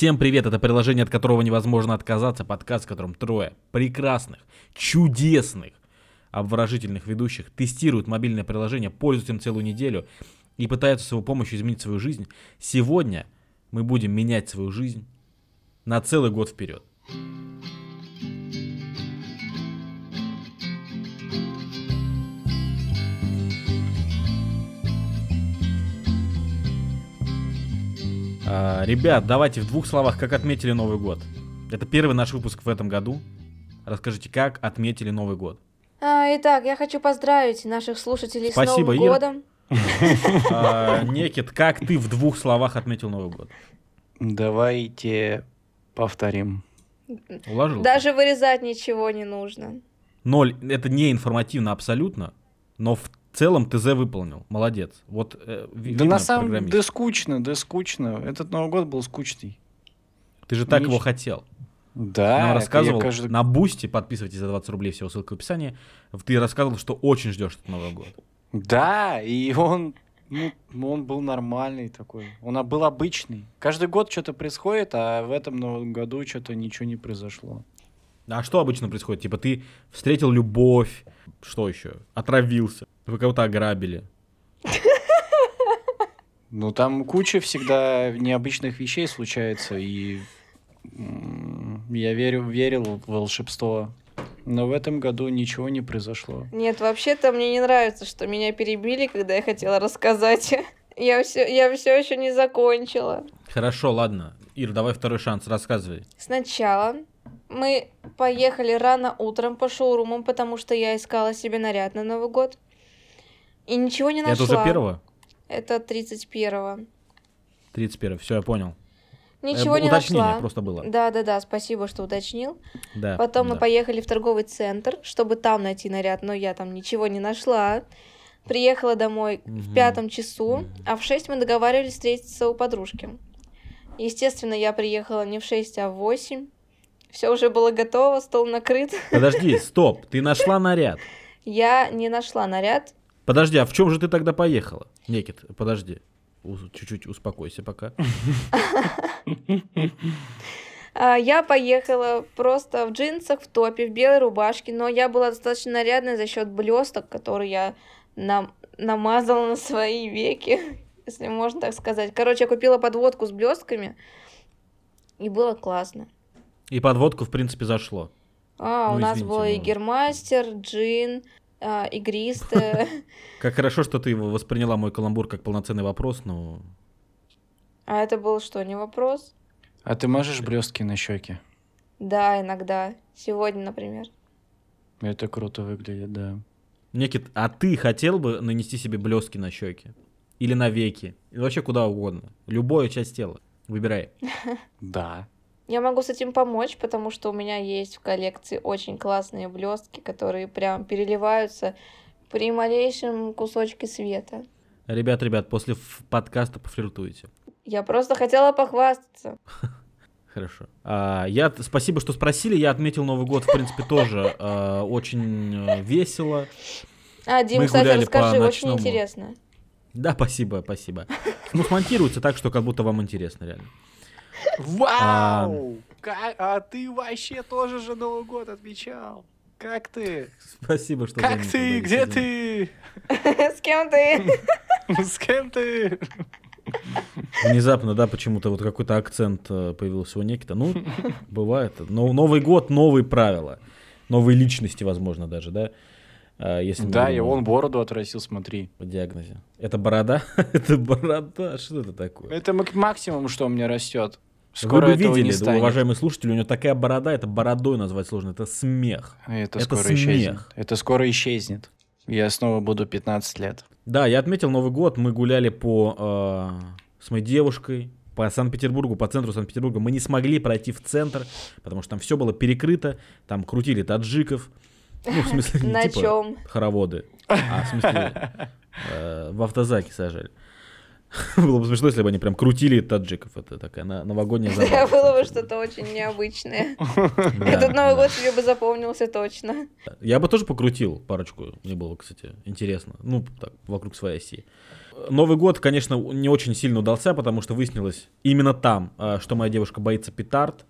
Всем привет, это приложение, от которого невозможно отказаться, подкаст, в котором трое прекрасных, чудесных, обворожительных ведущих тестируют мобильное приложение, пользуются им целую неделю и пытаются с его помощью изменить свою жизнь. Сегодня мы будем менять свою жизнь на целый год вперед. А, ребят, давайте в двух словах, как отметили Новый год. Это первый наш выпуск в этом году. Расскажите, как отметили Новый год. А, итак, я хочу поздравить наших слушателей Спасибо, с Новым Ира. годом. А, Некит, как ты в двух словах отметил Новый год? Давайте повторим. Уложился? Даже вырезать ничего не нужно. Ноль. Это не информативно абсолютно, но в целом ТЗ выполнил. Молодец. Вот э, Да на самом программист. да скучно, да скучно. Этот Новый год был скучный. Ты же так Нич- его хотел. Да, Нам рассказывал каждый- на Boosty, подписывайтесь за 20 рублей, всего ссылка в описании. Ты рассказывал, что очень ждешь этот Новый год. Да, и он, ну, он был нормальный такой. Он был обычный. Каждый год что-то происходит, а в этом Новом году что-то ничего не произошло. А что обычно происходит? Типа ты встретил любовь, что еще? Отравился, вы кого-то ограбили. Ну, там куча всегда необычных вещей случается, и я верю, верил в волшебство. Но в этом году ничего не произошло. Нет, вообще-то мне не нравится, что меня перебили, когда я хотела рассказать. Я все, я все еще не закончила. Хорошо, ладно. Ир, давай второй шанс, рассказывай. Сначала мы поехали рано утром по шоурумам, потому что я искала себе наряд на Новый год. И ничего не нашла. Это уже первого? Это 31-го. 31 все, я понял. Ничего Э, не уточнение нашла. просто было. Да, да, да, спасибо, что уточнил. Да, Потом мы да. поехали в торговый центр, чтобы там найти наряд, но я там ничего не нашла. Приехала домой в Мгм. пятом часу, а в шесть мы договаривались встретиться у подружки. Естественно, я приехала не в шесть, а в восемь. Все уже было готово, стол накрыт. Подожди, стоп, ты нашла наряд. Я не нашла наряд. Подожди, а в чем же ты тогда поехала? Некит, подожди. Чуть-чуть успокойся пока. А, Я поехала просто в джинсах, в топе, в белой рубашке, но я была достаточно нарядной за счет блесток, которые я нам намазала на свои веки, если можно так сказать. Короче, я купила подводку с блестками, и было классно. И подводку, в принципе, зашло. А, Ну, у нас извините, был и ну. гермастер, джин, а, игристая. Как хорошо, что ты его восприняла мой каламбур как полноценный вопрос, но... А это был что, не вопрос? А ты можешь блестки на щеки? Да, иногда. Сегодня, например. Это круто выглядит, да. Некит, а ты хотел бы нанести себе блески на щеки? Или на веки? Или вообще куда угодно. Любую часть тела. Выбирай. Да. Я могу с этим помочь, потому что у меня есть в коллекции очень классные блестки, которые прям переливаются при малейшем кусочке света. Ребят, ребят, после подкаста пофлиртуете. Я просто хотела похвастаться. Хорошо. А, я спасибо, что спросили. Я отметил Новый год, в принципе, тоже а, очень э, весело. А, Дим, Мы кстати, гуляли по расскажи, очень ночному. интересно. Да, спасибо, спасибо. Ну, смонтируется так, что как будто вам интересно, реально. Вау! Ка- А ты вообще тоже же Новый год отмечал. Как ты? Спасибо, что Как заметил, ты? Где ты? С кем ты? С кем ты? Внезапно, да, почему-то вот какой-то акцент э, появился у Некита. Ну, бывает. Но Новый год, новые правила. Новые личности, возможно, даже, да? А, Если мы Да, и он бороду отрастил, смотри. по диагнозе. Это борода? это борода? Что это такое? Это мак- максимум, что у меня растет. Вы Скоро бы этого видели, не станет. уважаемые слушатели, у него такая борода, это бородой назвать сложно, это смех. Это, Это скоро смех. исчезнет. Это скоро исчезнет. Я снова буду 15 лет. Да, я отметил Новый год, мы гуляли по э, с моей девушкой по Санкт-Петербургу, по центру Санкт-Петербурга. Мы не смогли пройти в центр, потому что там все было перекрыто, там крутили таджиков. Ну, в смысле, не На типа чем? хороводы, а в смысле э, в автозаке сажали. Было бы смешно, если бы они прям крутили таджиков. Это такая на- новогодняя забава. Было бы что-то очень необычное. Этот. Новый год тебе бы запомнился точно. Я бы тоже покрутил парочку. Мне было, кстати, интересно. Ну, так, вокруг своей оси. Новый год, конечно, не очень сильно удался, потому что выяснилось именно там, э, что моя девушка боится петард.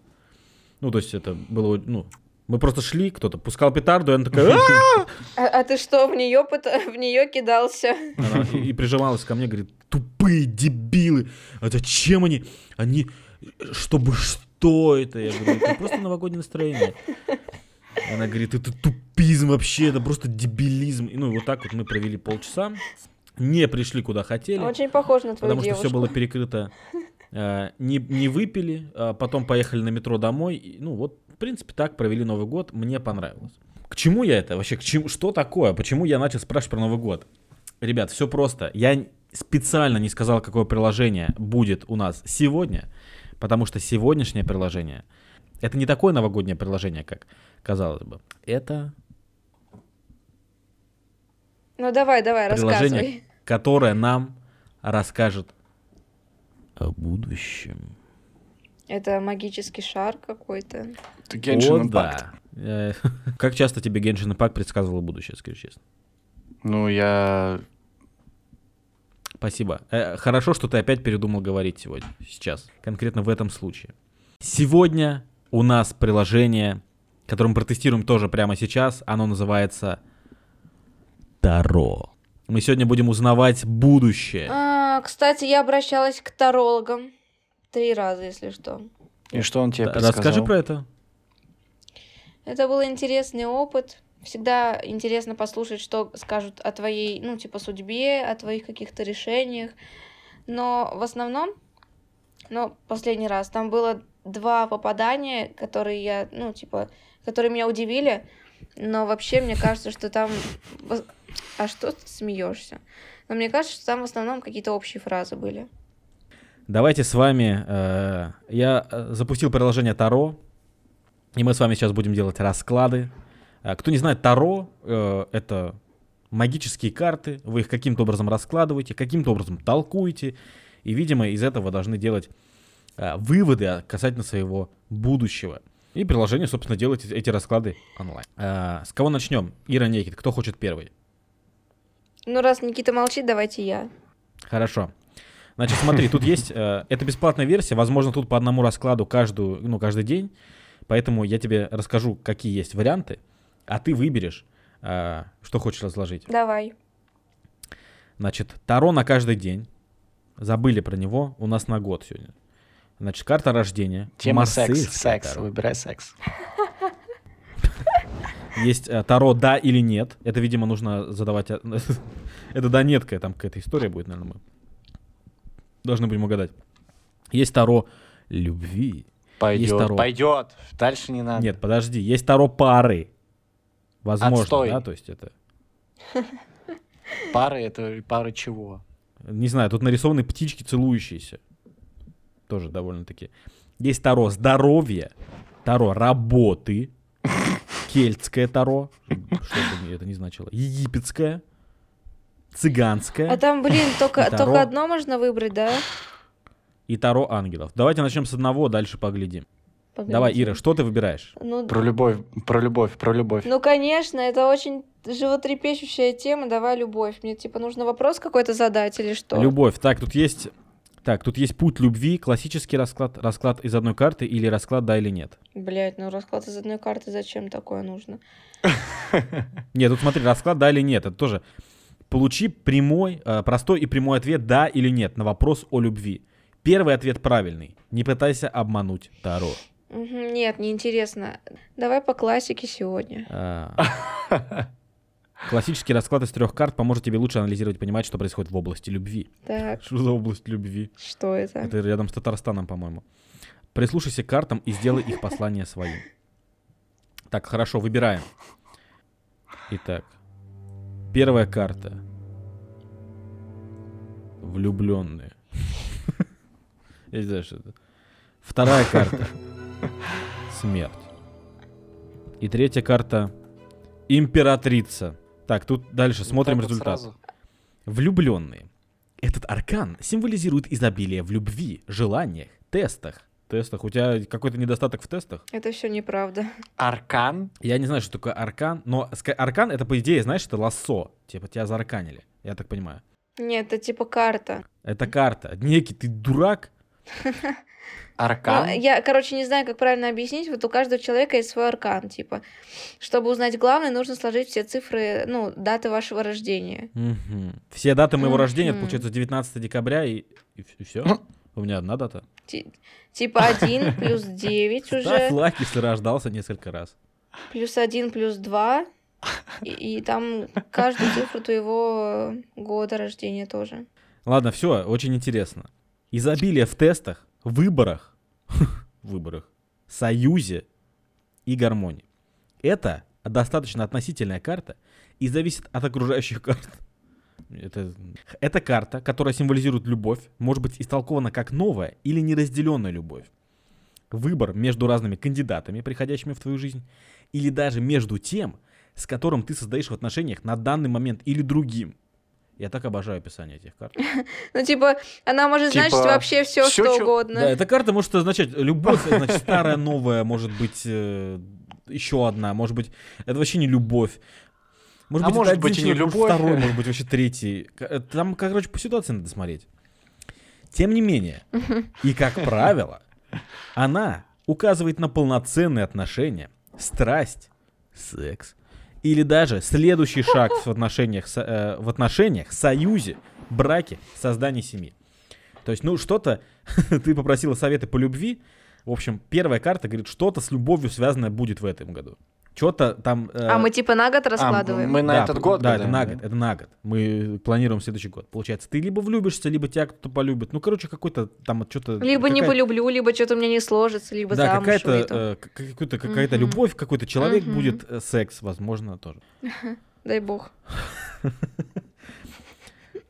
Ну, то есть это было, ну, мы просто шли, кто-то пускал петарду, и она такая, «А!» А, а ты что, в нее в нее кидался? Она и, прижималась ко мне, говорит, тупые дебилы, а зачем они, они, чтобы что это? Я говорю, это просто новогоднее настроение. Она говорит, это тупизм вообще, это просто дебилизм. И, ну, и вот так вот мы провели полчаса, не пришли куда хотели. Очень похож на твою потому девушку. что все было перекрыто. Э, Не, не выпили, а потом поехали на метро домой. И, ну вот, принципе, так провели Новый год. Мне понравилось. К чему я это? Вообще, к чему? Что такое? Почему я начал спрашивать про Новый год? Ребят, все просто. Я специально не сказал, какое приложение будет у нас сегодня, потому что сегодняшнее приложение это не такое новогоднее приложение, как казалось бы. Это Ну давай, давай, приложение, рассказывай. которое нам расскажет о будущем. Это магический шар какой-то. Это Genshin Impact. да. Как часто тебе Genshin Impact предсказывало будущее, скажи честно? Ну, я... Спасибо. Э, Хорошо, что ты опять передумал говорить сегодня, сейчас, конкретно в этом случае. Сегодня у нас приложение, которое мы протестируем тоже прямо сейчас. Оно называется Таро. Мы сегодня будем узнавать будущее. А, кстати, я обращалась к тарологам три раза, если что. И что он тебе Т- предсказал? Расскажи про это. Это был интересный опыт. Всегда интересно послушать, что скажут о твоей, ну, типа, судьбе, о твоих каких-то решениях. Но в основном, ну, последний раз, там было два попадания, которые я, ну, типа, которые меня удивили. Но вообще, мне кажется, что там... А что ты смеешься? Но мне кажется, что там в основном какие-то общие фразы были. Давайте с вами... э, я э, запустил приложение Таро, и мы с вами сейчас будем делать расклады. Э, Кто не знает, Таро э, — это магические карты, вы их каким-то образом раскладываете, каким-то образом толкуете, и, видимо, из этого должны делать э, выводы касательно своего будущего. И приложение, собственно, делает эти- эти расклады онлайн. Э, С кого начнем? Ира Некит, кто хочет первый? Ну, раз Никита молчит, давайте я. Хорошо. Значит, смотри, тут есть, э, это бесплатная версия, возможно, тут по одному раскладу каждую, ну, каждый день, поэтому я тебе расскажу, какие есть варианты, а ты выберешь, э, что хочешь разложить. Давай. Значит, Таро на каждый день, забыли про него, у нас на год сегодня. Значит, карта рождения. Тема секс. Секс. Таро. Выбирай секс. Есть э, Таро да или нет. Это, видимо, нужно задавать... Это да неткая, там какая-то история будет, наверное, мы должны будем угадать. Есть Таро любви. Пойдет. Таро. Пойдет. Дальше не надо. Нет, подожди, есть Таро пары. Возможно, Отстой. да, то есть это... Пары это пары чего? Не знаю, тут нарисованы птички целующиеся. Тоже довольно-таки. Есть Таро здоровья, Таро работы, кельтское Таро, что бы это ни значило, египетское, цыганское А там, блин, только, Таро. только одно можно выбрать, да? и Таро ангелов. Давайте начнем с одного, дальше поглядим. Погоди. Давай, Ира, что ты выбираешь? Ну, Про любовь, про любовь, про любовь. ну, конечно, это очень животрепещущая тема. Давай любовь. Мне, типа, нужно вопрос какой-то задать или что? Любовь. Так, тут есть... Так, тут есть путь любви, классический расклад, расклад из одной карты или расклад да или нет. Блять, ну расклад из одной карты зачем такое нужно? Нет, тут смотри, расклад да или нет. Это тоже получи прямой, э, простой и прямой ответ да или нет на вопрос о любви. Первый ответ правильный. Не пытайся обмануть Таро. Нет, неинтересно. Давай по классике сегодня. А. Классический расклад из трех карт поможет тебе лучше анализировать и понимать, что происходит в области любви. Так, Что за область любви? что это? Это рядом с Татарстаном, по-моему. Прислушайся к картам и сделай их послание своим. Так, хорошо, выбираем. Итак, первая карта. Влюбленные. Я не знаю, что это. Вторая карта. Смерть. И третья карта. Императрица. Так, тут дальше смотрим Так вот результат. сразу. Влюбленные. Этот аркан символизирует изобилие в любви, желаниях, тестах. Тестах? У тебя какой-то недостаток в тестах? Это все неправда. Аркан? Я не знаю, что такое аркан, но аркан это, по идее, знаешь, это лассо. Типа тебя заарканили, я так понимаю. Нет, это типа карта. Это карта. Некий, ты дурак? Аркан? Ну, я, короче, не знаю, как правильно объяснить. Вот у каждого человека есть свой аркан, типа. Чтобы узнать главное, нужно сложить все цифры, ну, даты вашего рождения. Мгм. Все даты моего рождения, получается 19 декабря и, все. У меня одна дата. Ти- Типа 1 плюс 9 Ставь уже, лайк, если рождался несколько раз. плюс 1 плюс 2. И, и там каждую цифру твоего года рождения тоже. Ладно, все, очень интересно. Изобилие в тестах, выборах, выборах, союзе и гармонии. Это достаточно относительная карта и зависит от окружающих карт. Это, это карта, которая символизирует любовь, может быть истолкована как новая или неразделенная любовь. Выбор между разными кандидатами, приходящими в твою жизнь, или даже между тем, с которым ты создаешь в отношениях на данный момент или другим. Я так обожаю описание этих карт. Ну, типа, она может Типа, значить вообще все, всё, что чё- угодно. Да, эта карта может означать любовь, значит, старая, новая, может быть, еще одна, может быть, это вообще не любовь. Может А быть, может это быть, один и не любовь. второй, может быть, вообще третий. Э, Там, короче, по ситуации надо смотреть. Тем не менее, и как правило, она указывает на полноценные отношения, страсть, секс, или даже следующий шаг в отношениях, э, в отношениях, союзе, браке, создании семьи. То есть, ну, что-то, ты попросила советы по любви, в общем, первая карта говорит, что-то с любовью связанное будет в этом году. Что-то там... э, А мы типа на год А, раскладываем? мы на да, этот год Да, это на год, это на год. Мы планируем следующий год. Получается, ты либо влюбишься, либо тебя кто-то полюбит. Ну, короче, какой-то там что-то... Либо не полюблю, либо что-то у меня не сложится, либо Да, замуж какая-то, выйду. э, к- какой-то, какая-то Мгм. любовь, какой-то человек Мгм. будет, э, секс, возможно, тоже. Дай бог.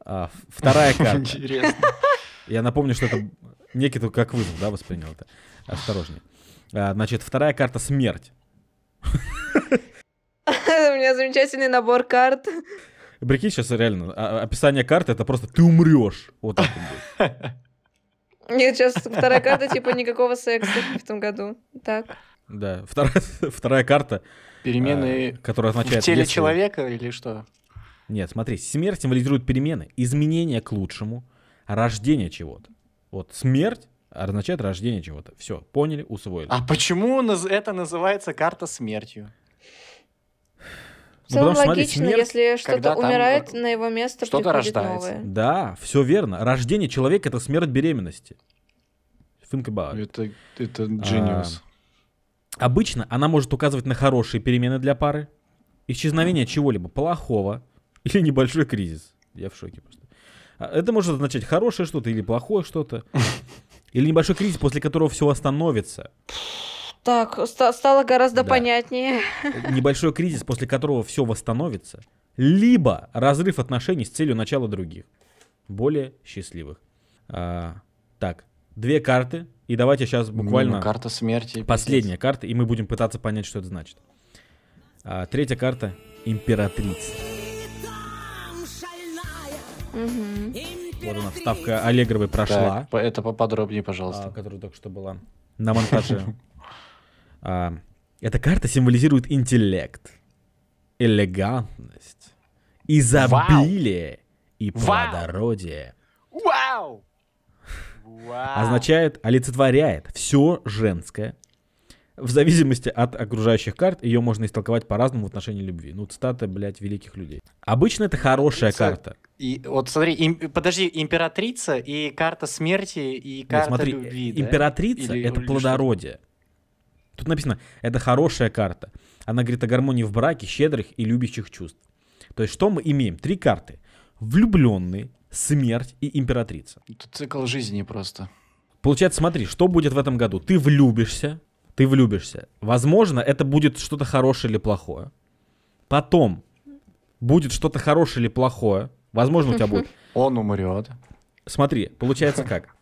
А, вторая карта. Интересно. Я напомню, что это некий как вызов, да, воспринял это. Осторожнее. А, Значит, вторая карта смерть. У меня замечательный набор карт. Прикинь, сейчас реально, а- описание карты это просто ты умрешь. Вот так вот будет. Нет, сейчас вторая карта, типа, никакого секса в этом году. Так. Да, вторая, вторая карта, Перемены а, которая в означает... теле если- человека или что? Нет, смотри, смерть символизирует перемены, изменения к лучшему, рождение чего-то. Вот смерть означает рождение чего-то. Все, поняли, усвоили. А почему это называется карта смертью? В Ну, потому что, смотри, логично, смерть, если что-то когда там, умирает, э, на его место что-то приходит рождается. новое. Да, все верно. Рождение человека это смерть беременности. Think about it. Это, это А, genius. Обычно она может указывать на хорошие перемены для пары, исчезновение чего-либо плохого или небольшой кризис. Я в шоке просто. А Это может означать хорошее что-то или плохое что-то. Или небольшой кризис, после которого все остановится. Так, ста- стало гораздо Да. понятнее. Небольшой кризис, после которого все восстановится. Либо разрыв отношений с целью начала других. Более счастливых. А, так, две карты. И давайте сейчас буквально... Ну, карта смерти. Последняя карта, и мы будем пытаться понять, что это значит. А, третья карта — императрица. Мгм. Вот она, вставка Аллегровой прошла, Так, это поподробнее, а, пожалуйста. которая только что была на монтаже. А, Эта карта символизирует интеллект, элегантность, изобилие и Вау! плодородие. Вау! Вау! Означает, олицетворяет все женское. В зависимости от окружающих карт, ее можно истолковать по-разному в отношении любви. Ну, цитаты, блядь, великих людей. Обычно это хорошая Ца- карта. И вот смотри, им- подожди, императрица и карта смерти и Нет, карта смотри, любви. э, да? императрица Или- это или плодородие. Тут написано, это хорошая карта. Она говорит о гармонии в браке, щедрых и любящих чувств. То есть что мы имеем? Три карты. Влюбленный, смерть и императрица. что? Тут цикл жизни просто. Получается, смотри, что будет в этом году? Ты влюбишься, ты влюбишься. Возможно, это будет что-то хорошее или плохое. Потом будет что-то хорошее или плохое. Возможно, у тебя будет. Он умрет. Смотри, получается как?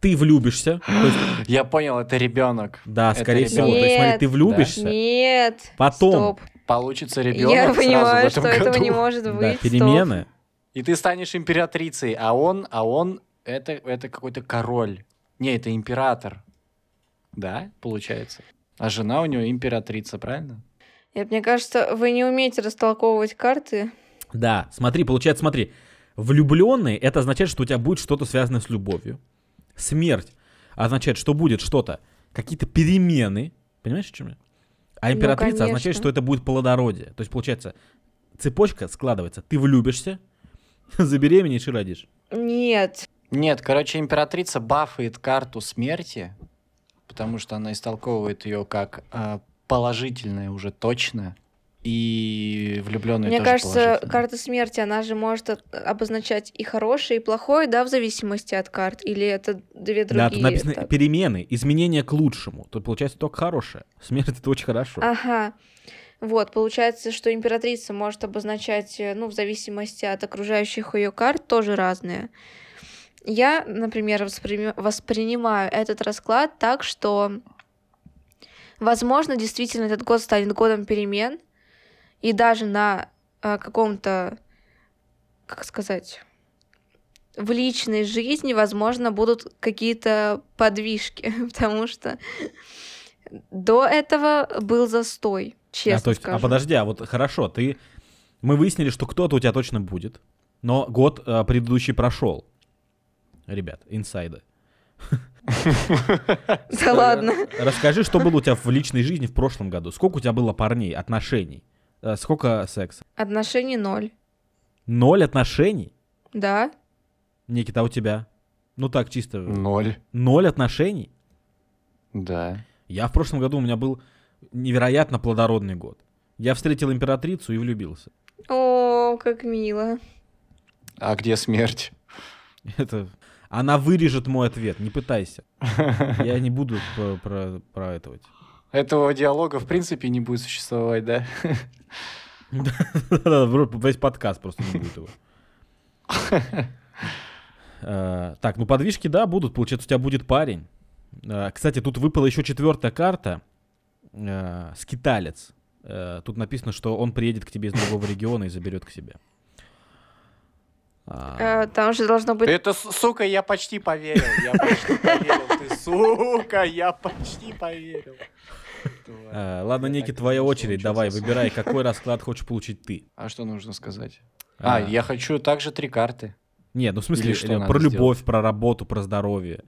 Ты влюбишься, есть Я понял, это ребенок. Да, Это скорее всего. ребенок. То есть, смотри, Нет. ты влюбишься, Нет. Потом. Стоп. Получится ребенок. Я сразу в понимаю, этом что этого году. не может да, быть. Стоп. перемены. И ты станешь императрицей, а он, а он, это, это какой-то король. Не, это император. Да, получается. А жена у него императрица, правильно? Нет, мне кажется, вы не умеете растолковывать карты. Да, смотри, получается, смотри. Влюбленный это означает, что у тебя будет что-то связанное с любовью. Смерть означает, что будет что-то, какие-то перемены. Понимаешь, о чем я? А императрица означает, конечно. что это будет плодородие. То есть, получается, цепочка складывается. Ты влюбишься, забеременеешь и родишь. Нет. Нет, короче, императрица бафает карту смерти, потому что она истолковывает ее как а, положительное уже точно, и влюбленные Мне тоже кажется, карта смерти, она же может обозначать и хорошее, и плохое, да, в зависимости от карт. Или это две другие? да, тут написано так? перемены, изменения к лучшему. Тут получается только хорошее. Смерть это очень хорошо. Ага. Вот, получается, что императрица может обозначать, э, ну, в зависимости от окружающих ее карт, тоже разные. Я, например, воспри- воспринимаю этот расклад так, что, возможно, действительно этот год станет годом перемен, и даже на э, каком-то, как сказать, в личной жизни, возможно, будут какие-то подвижки, потому что до этого был застой, честно а, то есть, а скажу. подожди, а вот хорошо, ты... Мы выяснили, что кто-то у тебя точно будет, но год а, предыдущий прошел. Ребят, инсайды. Да ладно. Расскажи, что было у тебя в личной жизни в прошлом году. Сколько у тебя было парней, отношений? Э, Сколько секса? Отношений ноль. Ноль отношений? Да? Никита, а у тебя? Ну так, чисто. Ноль. Ноль отношений? Да. Я в прошлом году, у меня был невероятно плодородный год. Я встретил императрицу и влюбился. О, как мило. А где смерть? Это... Она вырежет мой ответ, не пытайся. Я не буду про, про, про этого. Этого диалога в принципе не будет существовать, да? Весь подкаст просто не будет его. Э, Так, ну подвижки, да, будут. Получается, у тебя будет парень. Э, Кстати, тут выпала еще четвертая карта. э, Скиталец. Тут написано, что он приедет к тебе из другого региона и заберет к себе. А, Э, Там же должно быть... Это, сука, я почти поверил. Я почти поверил. Ты, сука, я почти поверил. э, Ладно, Ники, твоя очередь. Давай, выбирай, какой расклад хочешь получить ты. А что нужно сказать? А, я хочу также три карты. Нет, ну в смысле, что про любовь, про работу, про здоровье,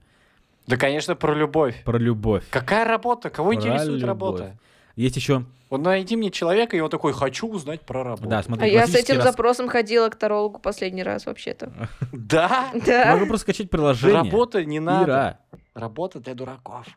Да, конечно, про любовь. про любовь. Какая работа? Кого Про интересует любовь. работа? Есть еще, Вот найди мне человека, и он такой, хочу узнать про работу. да, А смотри, я с этим рас- запросом ходила к тарологу последний раз, вообще-то. Да? Да. Могу просто скачать приложение. Работа не надо. Работа для дураков.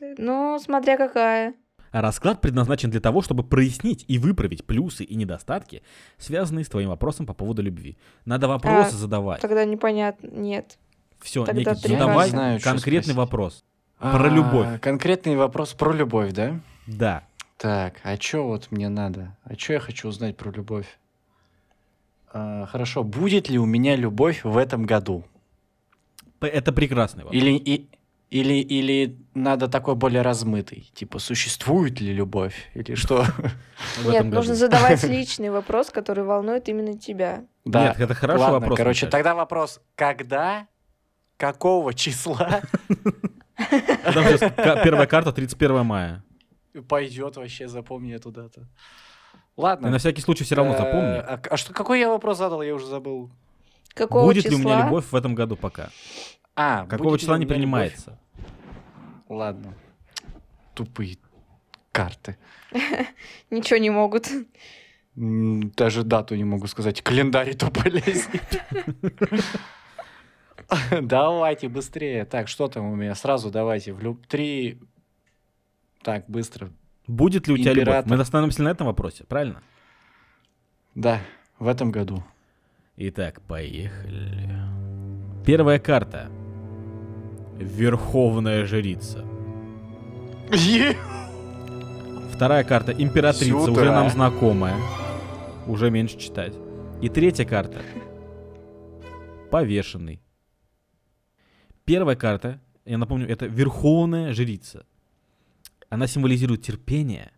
Ну, смотря какая. А расклад предназначен для того, чтобы прояснить и выправить плюсы и недостатки, связанные с твоим вопросом по поводу любви. Надо вопросы А, задавать. Тогда непонятно. Нет. Все, тогда Никит, задавай знаю, конкретный вопрос. Про А, любовь. Конкретный вопрос про любовь, да? Да. Так, а что вот мне надо? А что я хочу узнать про любовь? А, хорошо, будет ли у меня любовь в этом году? Это прекрасный вопрос. Или, и, или, или надо такой более размытый? Типа, существует ли любовь? Или что? Нет, нужно задавать личный вопрос, который волнует именно тебя. Да. Нет, это хороший Ладно, вопрос. короче, тогда вопрос. Когда? Какого числа Там сейчас первая карта 31 мая. Пойдет вообще, запомни эту дату. И Ладно. на всякий случай все равно Э, запомни. А, а что, какой я вопрос задал, я уже забыл. Какого Будет числа? ли у меня любовь в этом году пока? А, Какого числа не меня любовь? принимается? Ладно. Тупые карты. Ничего не могут. Даже дату не могу сказать. Календарь тупо лезет. Давайте быстрее. Так, что там у меня? Сразу давайте. В люб... Три... Так, быстро. Будет ли у тебя любовь? Мы остановимся на этом вопросе, правильно? Да, в этом году. Итак, поехали. Первая карта. Верховная жрица. Вторая карта императрица, Сюда. уже нам знакомая. Уже меньше читать. И третья карта. Повешенный. Первая карта, я напомню, это Верховная жрица. Она символизирует терпение,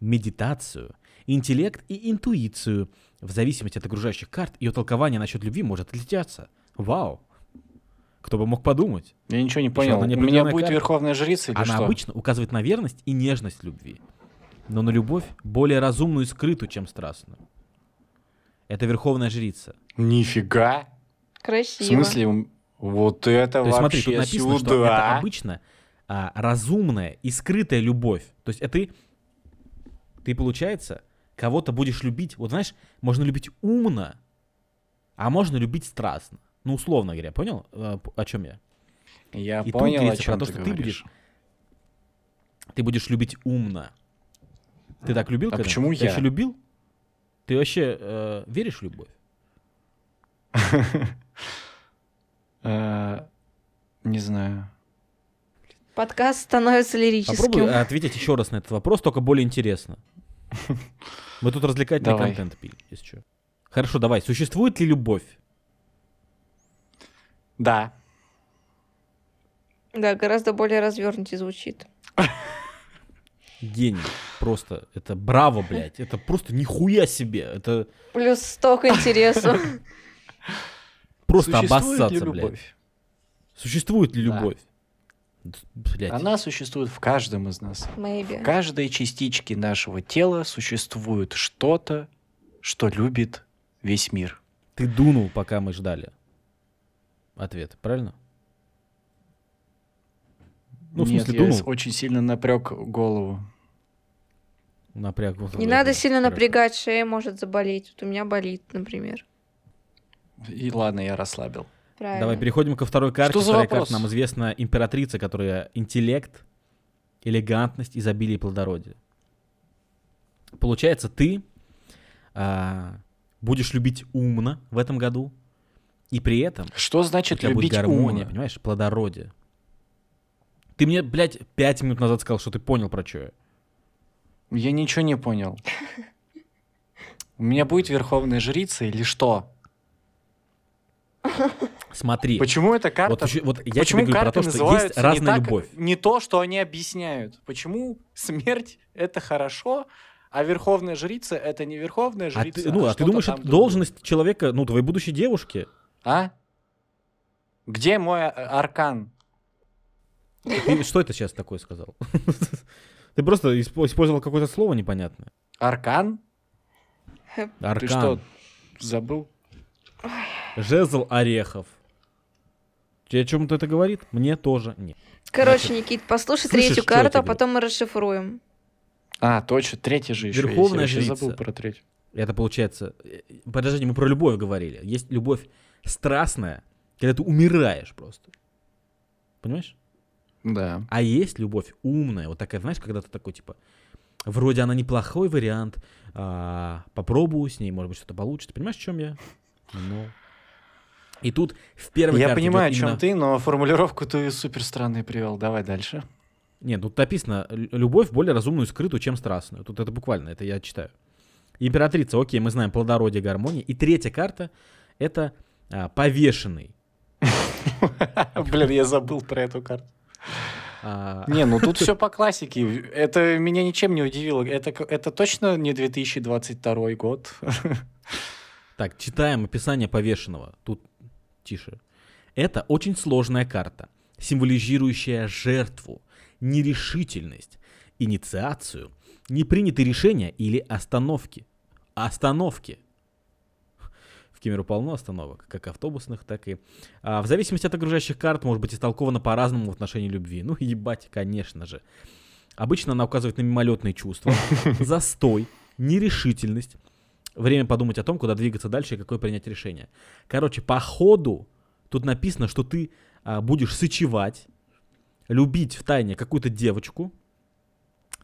медитацию, интеллект и интуицию. В зависимости от окружающих карт, ее толкование насчет любви может отличаться. Вау! Кто бы мог подумать? Я ничего не понял. У меня будет карта. верховная жрица или Она что? обычно указывает на верность и нежность любви, но на любовь более разумную и скрытую, чем страстную. Это верховная жрица. Нифига. В Красиво. смысле, м, вот это То есть смотри, вообще тут написано, сюда. что это обычно а, разумная и скрытая любовь. То есть это ты, ты, получается, кого-то будешь любить. Вот знаешь, можно любить умно, а можно любить страстно. Ну, условно говоря, понял, э, о чем я? Я И тут понял, о говорится чем про то, ты что ты говоришь. будешь Ты будешь любить умно. Ты так любил? А почему Ты я? вообще любил? Ты вообще э, веришь в любовь? Э, Не знаю. Подкаст становится лирическим. Попробуй ответить еще раз на этот вопрос, только более интересно. Мы тут развлекательный Давай. контент пили, если что. Хорошо, давай. Существует ли любовь? Да. Да, гораздо более развернутее звучит. Гений. Просто. Это браво, блядь. Это просто нихуя себе. Это Плюс сто к интересу. просто Существует ли обоссаться, блядь. Существует ли любовь? Блядь. Она существует в каждом из нас. В Maybe. каждой частичке нашего тела существует что-то, что любит весь мир. Ты дунул, пока мы ждали. Ответ, правильно? Ну, в Нет, смысле, я дунул. очень сильно напряг голову. Напряг. вот Не надо сильно хорошо. напрягать, шея может заболеть. Вот у меня болит, например. И ладно, я расслабил. Правильно. Давай переходим ко второй карте. Что за Вторая вопрос? карта нам известна императрица, которая интеллект, элегантность, изобилие и плодородие. Получается, ты а, будешь любить умно в этом году, и при этом Что у значит тебя будет любить гармония, умно? понимаешь, плодородие. Ты мне, блядь, пять минут назад сказал, что ты понял, про что я. Я ничего не понял. У меня будет верховная жрица или что? Смотри, Почему эта карта? вот, вот я почему тебе говорю про то, что есть разная так- любовь. Не то, что они объясняют. Почему смерть это хорошо, а верховная жрица это не верховная А жрица. ты, ну, а ты что-то думаешь, это другое? должность человека, ну, твоей будущей девушки? А? Где мой а- аркан? Ты что это сейчас такое сказал? Ты просто испо- использовал какое-то слово непонятное. Аркан? Ты Аркан. что, забыл? Жезл орехов. Тебе о чем-то это говорит? Мне тоже нет. Короче, Значит, Никит, послушай слышишь, третью карту, а потом мы расшифруем. А, точно, третья же еще Верховная есть. Я жрица. забыл про третью. Это получается... э, Подожди, мы про любовь говорили. Есть любовь страстная, когда ты умираешь просто. Понимаешь? Да. А есть любовь умная, вот такая, знаешь, когда ты такой, типа, вроде она неплохой вариант, а, попробую с ней, может быть, что-то получится. Понимаешь, в чем я? Ну. И тут в первой Я понимаю, о чем именно- ты, но формулировку ты супер странной привел. Давай дальше. Нет, тут написано «Лю- любовь более разумную скрытую, чем страстную. Тут это буквально, это я читаю. Императрица, окей, мы знаем плодородие, гармония. И третья карта это а, повешенный. Блин, я забыл про эту карту. А, Не, ну тут все по классике. Это меня ничем не удивило. Это, это точно не 2022 год. Так, читаем описание повешенного. Тут тише. Это очень сложная карта, символизирующая жертву, нерешительность, инициацию, непринятые решения или остановки. Остановки. В Кемеру полно остановок, как автобусных, так и... а, в зависимости от окружающих карт может быть истолковано по-разному в отношении любви. Ну, ебать, конечно же. Обычно она указывает на мимолетные чувства, застой, нерешительность, время подумать о том, куда двигаться дальше и какое принять решение. Короче, по ходу тут написано, что ты а, будешь сочевать, любить в тайне какую-то девочку,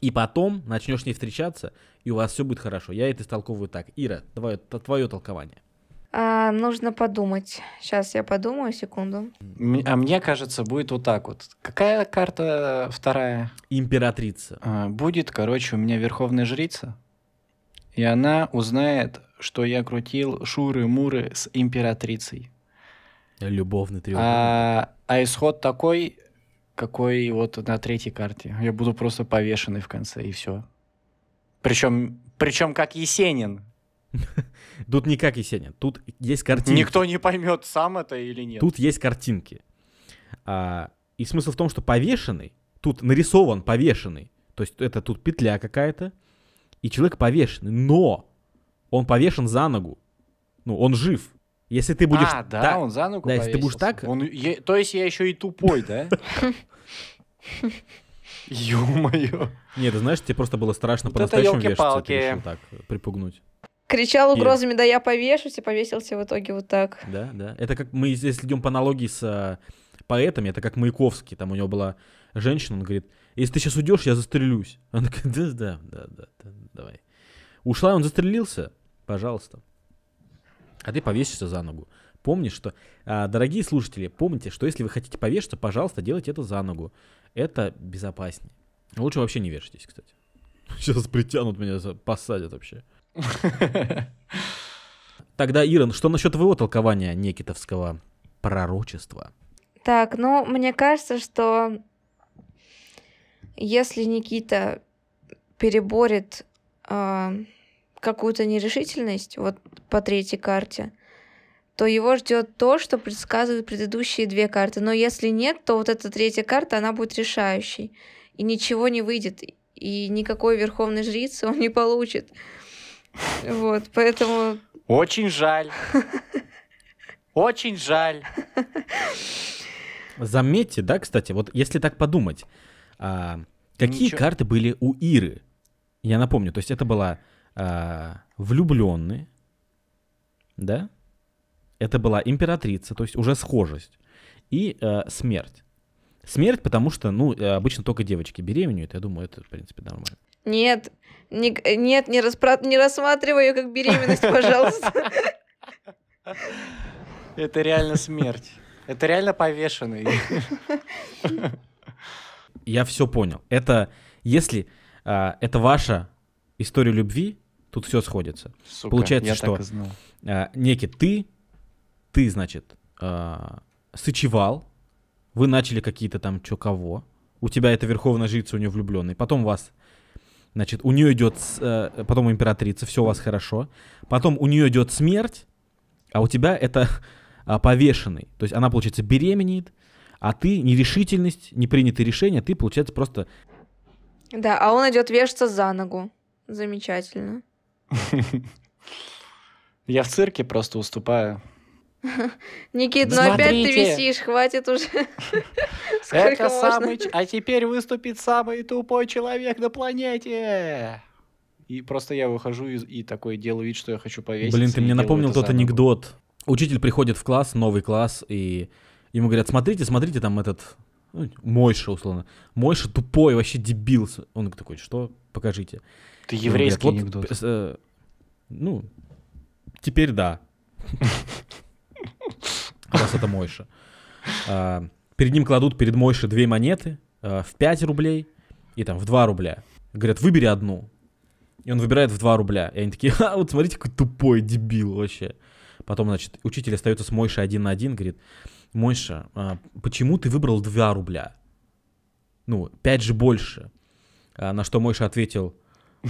и потом начнешь с ней встречаться, и у вас все будет хорошо. Я это истолковываю так. Ира, давай твое толкование. А, нужно подумать. Сейчас я подумаю, секунду. А мне кажется, будет вот так вот. Какая карта вторая? Императрица. А, Будет, короче, у меня верховная жрица. И она узнает, что я крутил шуры-муры с императрицей. Любовный треугольник. А, а исход такой, какой вот на третьей карте. Я буду просто повешенный в конце, и все. Причем, причем как Есенин. Тут не как Есенин. Тут есть картинки. Никто не поймет, сам это или нет. Тут есть картинки. А, и смысл в том, что повешенный, тут нарисован повешенный. То есть это тут петля какая-то, и человек повешенный. Но он повешен за ногу. Ну, он жив. Если ты будешь... а, да, та- он за ногу да, если ты будешь так- Он е- То есть я еще и тупой, да? Ё-моё. Нет, ты знаешь, тебе просто было страшно Вот по-настоящему вешаться, ты решил так э, припугнуть. Кричал угрозами, да я повешусь, и повесился в итоге вот так. Да, да. Это как мы здесь идем по аналогии с э, поэтами, это как Маяковский. Там у него была женщина, он говорит, если ты сейчас уйдешь, я застрелюсь. Она такая, да, да, да, да, да, давай. Ушла, он застрелился, пожалуйста. А ты повесишься за ногу. Помни, что, а, дорогие слушатели, помните, что если вы хотите повешаться, пожалуйста, делайте это за ногу. Это безопаснее. Лучше вообще не вешайтесь, кстати. Сейчас притянут меня, посадят вообще. Тогда, Ирон, что насчет твоего толкования некитовского пророчества? Так, ну, мне кажется, что если Никита переборет а, какую-то нерешительность, вот по третьей карте, то его ждет то, что предсказывают предыдущие две карты. Но если нет, то вот эта третья карта, она будет решающей. И ничего не выйдет. И никакой верховной жрицы он не получит. Вот, поэтому Очень жаль. Очень жаль. Заметьте, да, кстати, вот если так подумать, а, какие Ничего. карты были у Иры? Я напомню, то есть это была а, влюбленные, да? Это была императрица, то есть уже схожесть. И а, смерть. Смерть, потому что, ну, э, обычно только девочки беременеют, я думаю, это, в принципе, нормально. нет, не, нет, не, распра- не рассматривай ее как беременность, пожалуйста. Это реально смерть. Это реально повешенный. Я все понял. Это, если а, это ваша история любви, тут все сходится. Сука, Получается, что-. А, некий ты, ты, значит, а, сычевал, вы начали какие-то там чё кого, у тебя это верховная жрица, у нее влюбленный, потом у вас, значит, у нее идет, э, потом императрица, все у вас хорошо, потом у нее идет смерть, а у тебя это а, повешенный, то есть она, получается, беременеет, а ты нерешительность, непринятые решения, ты, получается, просто Да, а он идет вешаться за ногу. Замечательно. Я в цирке просто уступаю. Никит, ну опять ты висишь, хватит уже. Это самый... А теперь выступит самый тупой человек на планете. И просто я выхожу из- и такой делаю вид, что я хочу повеситься. Блин, ты и мне напомнил тот анекдот. Учитель приходит в класс, новый класс, и ему говорят, смотрите, смотрите, там этот, ну, Мойша, условно. Мойша тупой, вообще дебил. Он такой, что? Покажите. Ему еврейский говорят, «Вот, анекдот. э, э, ну, теперь да. Раз это Мойша. А, Перед ним кладут перед Мойшей две монеты а, в 5 рублей и там в 2 рубля. Говорят, выбери одну. И он выбирает в 2 рубля. И они такие, а, вот смотрите, какой тупой дебил вообще. Потом, значит, учитель остается с Мойшей один на один, говорит, Мойша, а, почему ты выбрал 2 рубля? Ну, 5 же больше. А, на что Мойша ответил,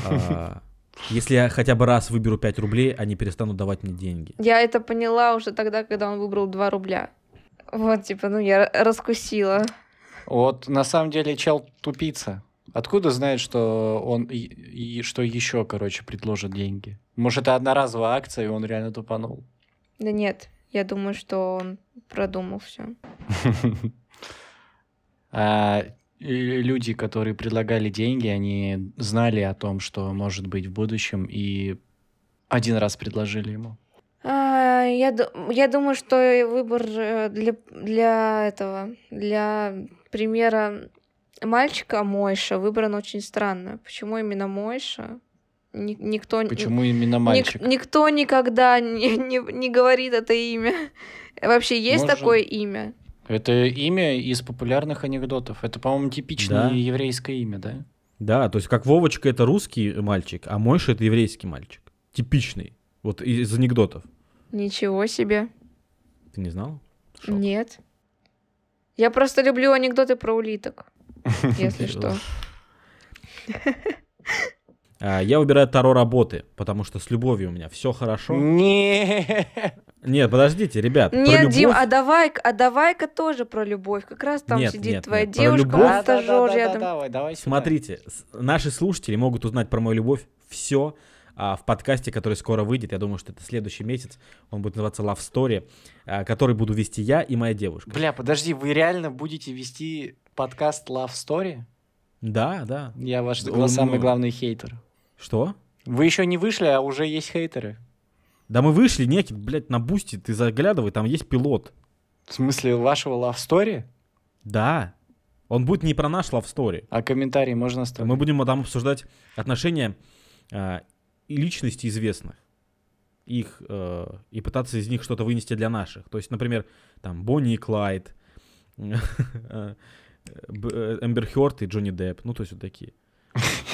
а, если я хотя бы раз выберу 5 рублей, они перестанут давать мне деньги. Я это поняла уже тогда, когда он выбрал 2 рубля. Вот, типа, ну я раскусила. Вот на самом деле чел тупица. Откуда знает, что он и, и что еще, короче, предложит деньги? Может, это одноразовая акция, и он реально тупанул. Да нет, я думаю, что он продумал все. А люди, которые предлагали деньги, они знали о том, что может быть в будущем, и один раз предложили ему. А, я, я думаю, что выбор э, для, для этого, для примера мальчика Мойша выбран очень странно. Почему именно Мойша? Ни- никто, Почему именно ник- мальчик? никто никогда не, не, не говорит это имя. Вообще есть Может- такое имя? Это имя из популярных анекдотов. Это, по-моему, типичное Да. еврейское имя, да? Да, то есть как Вовочка это русский мальчик, а Мойша это еврейский мальчик. Типичный. Вот из анекдотов. Ничего себе. Ты не знал? Шок. Нет. Я просто люблю анекдоты про улиток, если что. А, Я выбираю Таро работы, потому что с любовью у меня все хорошо. Не. Нет, подождите, ребят. про Нет, Дим, любовь- а давай, а давай-ка тоже про любовь. Как раз там Нет, сидит нет, твоя нет, про девушка, любовь- вот Да, да, да, да, рядом. Давай, давай сюда. Смотрите, наши слушатели могут узнать про мою любовь все а, в подкасте, который скоро выйдет. Я думаю, что это следующий месяц. Он будет называться Love Story, а, который буду вести я и моя девушка. Бля, подожди, вы реально будете вести подкаст Love Story? Да, да. Я ваш Он, самый ну, главный хейтер. Что? Вы еще не вышли, а уже есть хейтеры. Да мы вышли, некий, блядь, на бусте, ты заглядывай, там есть пилот. В смысле, вашего Love Story? Да. Он будет не про наш love story. А комментарии можно оставить? Мы будем там обсуждать отношения а, и личности известных. Их, э, и пытаться из них что-то вынести для наших. То есть, например, там Бонни и Клайд, э, э, Эмбер Хёрд и Джонни Депп. Ну, то есть вот такие.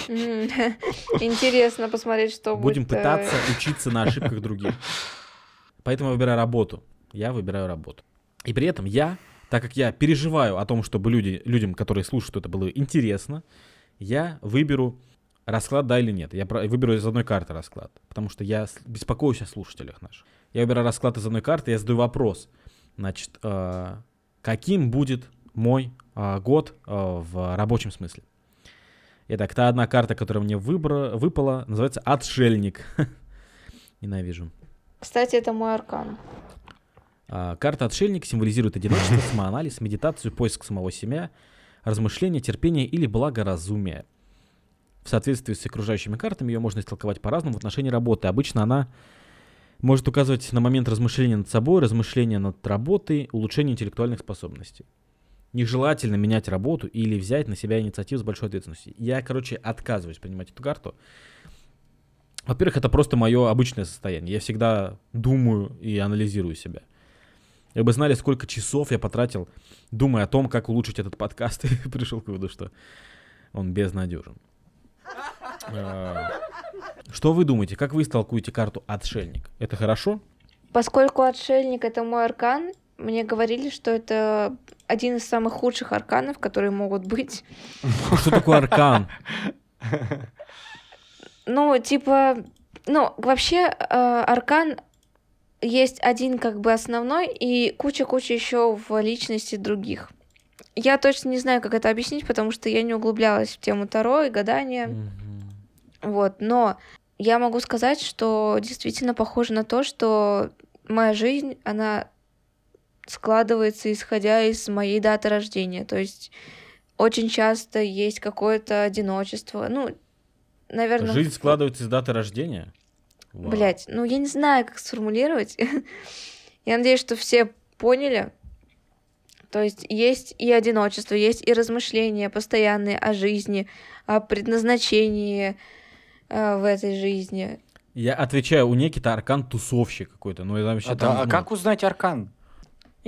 Интересно посмотреть, что Будем будет. э, пытаться учиться на ошибках других. Поэтому я выбираю работу. Я выбираю работу. И при этом я, так как я переживаю о том, чтобы люди, людям, которые слушают, это было интересно, я выберу расклад да или нет. Я выберу из одной карты расклад, потому что я беспокоюсь о слушателях наших. Я выбираю расклад из одной карты, я задаю вопрос. Значит, э, каким будет мой э, год в рабочем смысле? Итак, та одна карта, которая мне выбра- выпала, называется «Отшельник». Ненавижу. Кстати, это мой аркан. А, Карта «Отшельник» символизирует одиночество, самоанализ, медитацию, поиск самого себя, размышление, терпение или благоразумие. В соответствии с окружающими картами ее можно истолковать по-разному в отношении работы. Обычно она может указывать на момент размышления над собой, размышления над работой, улучшение интеллектуальных способностей. Нежелательно менять работу или взять на себя инициативу с большой ответственностью. Я, короче, отказываюсь принимать эту карту. Во-первых, это просто мое обычное состояние. Я всегда думаю и анализирую себя. Вы бы знали, сколько часов я потратил, думая о том, как улучшить этот подкаст, и пришел к выводу, что он безнадежен. А, Что вы думаете, как вы истолкуете карту «Отшельник»? Это хорошо? Поскольку отшельник это мой аркан, мне говорили, что это один из самых худших арканов, которые могут быть. Что такое аркан? Ну, типа, ну, вообще э, аркан есть один как бы основной и куча-куча еще в личности других. Я точно не знаю, как это объяснить, потому что я не углублялась в тему Таро и гадания. Вот, но я могу сказать, что действительно похоже на то, что моя жизнь, она складывается исходя из моей даты рождения. То есть очень часто есть какое-то одиночество. Ну, наверное... Жизнь складывается из даты рождения? Вау. Блять, ну я не знаю, как сформулировать. я надеюсь, что все поняли. То есть есть и одиночество, есть и размышления постоянные о жизни, о предназначении э, в этой жизни. Я отвечаю, у Некита аркан тусовщик какой-то. Ну, это вообще А, там, да, а ну, как узнать аркан?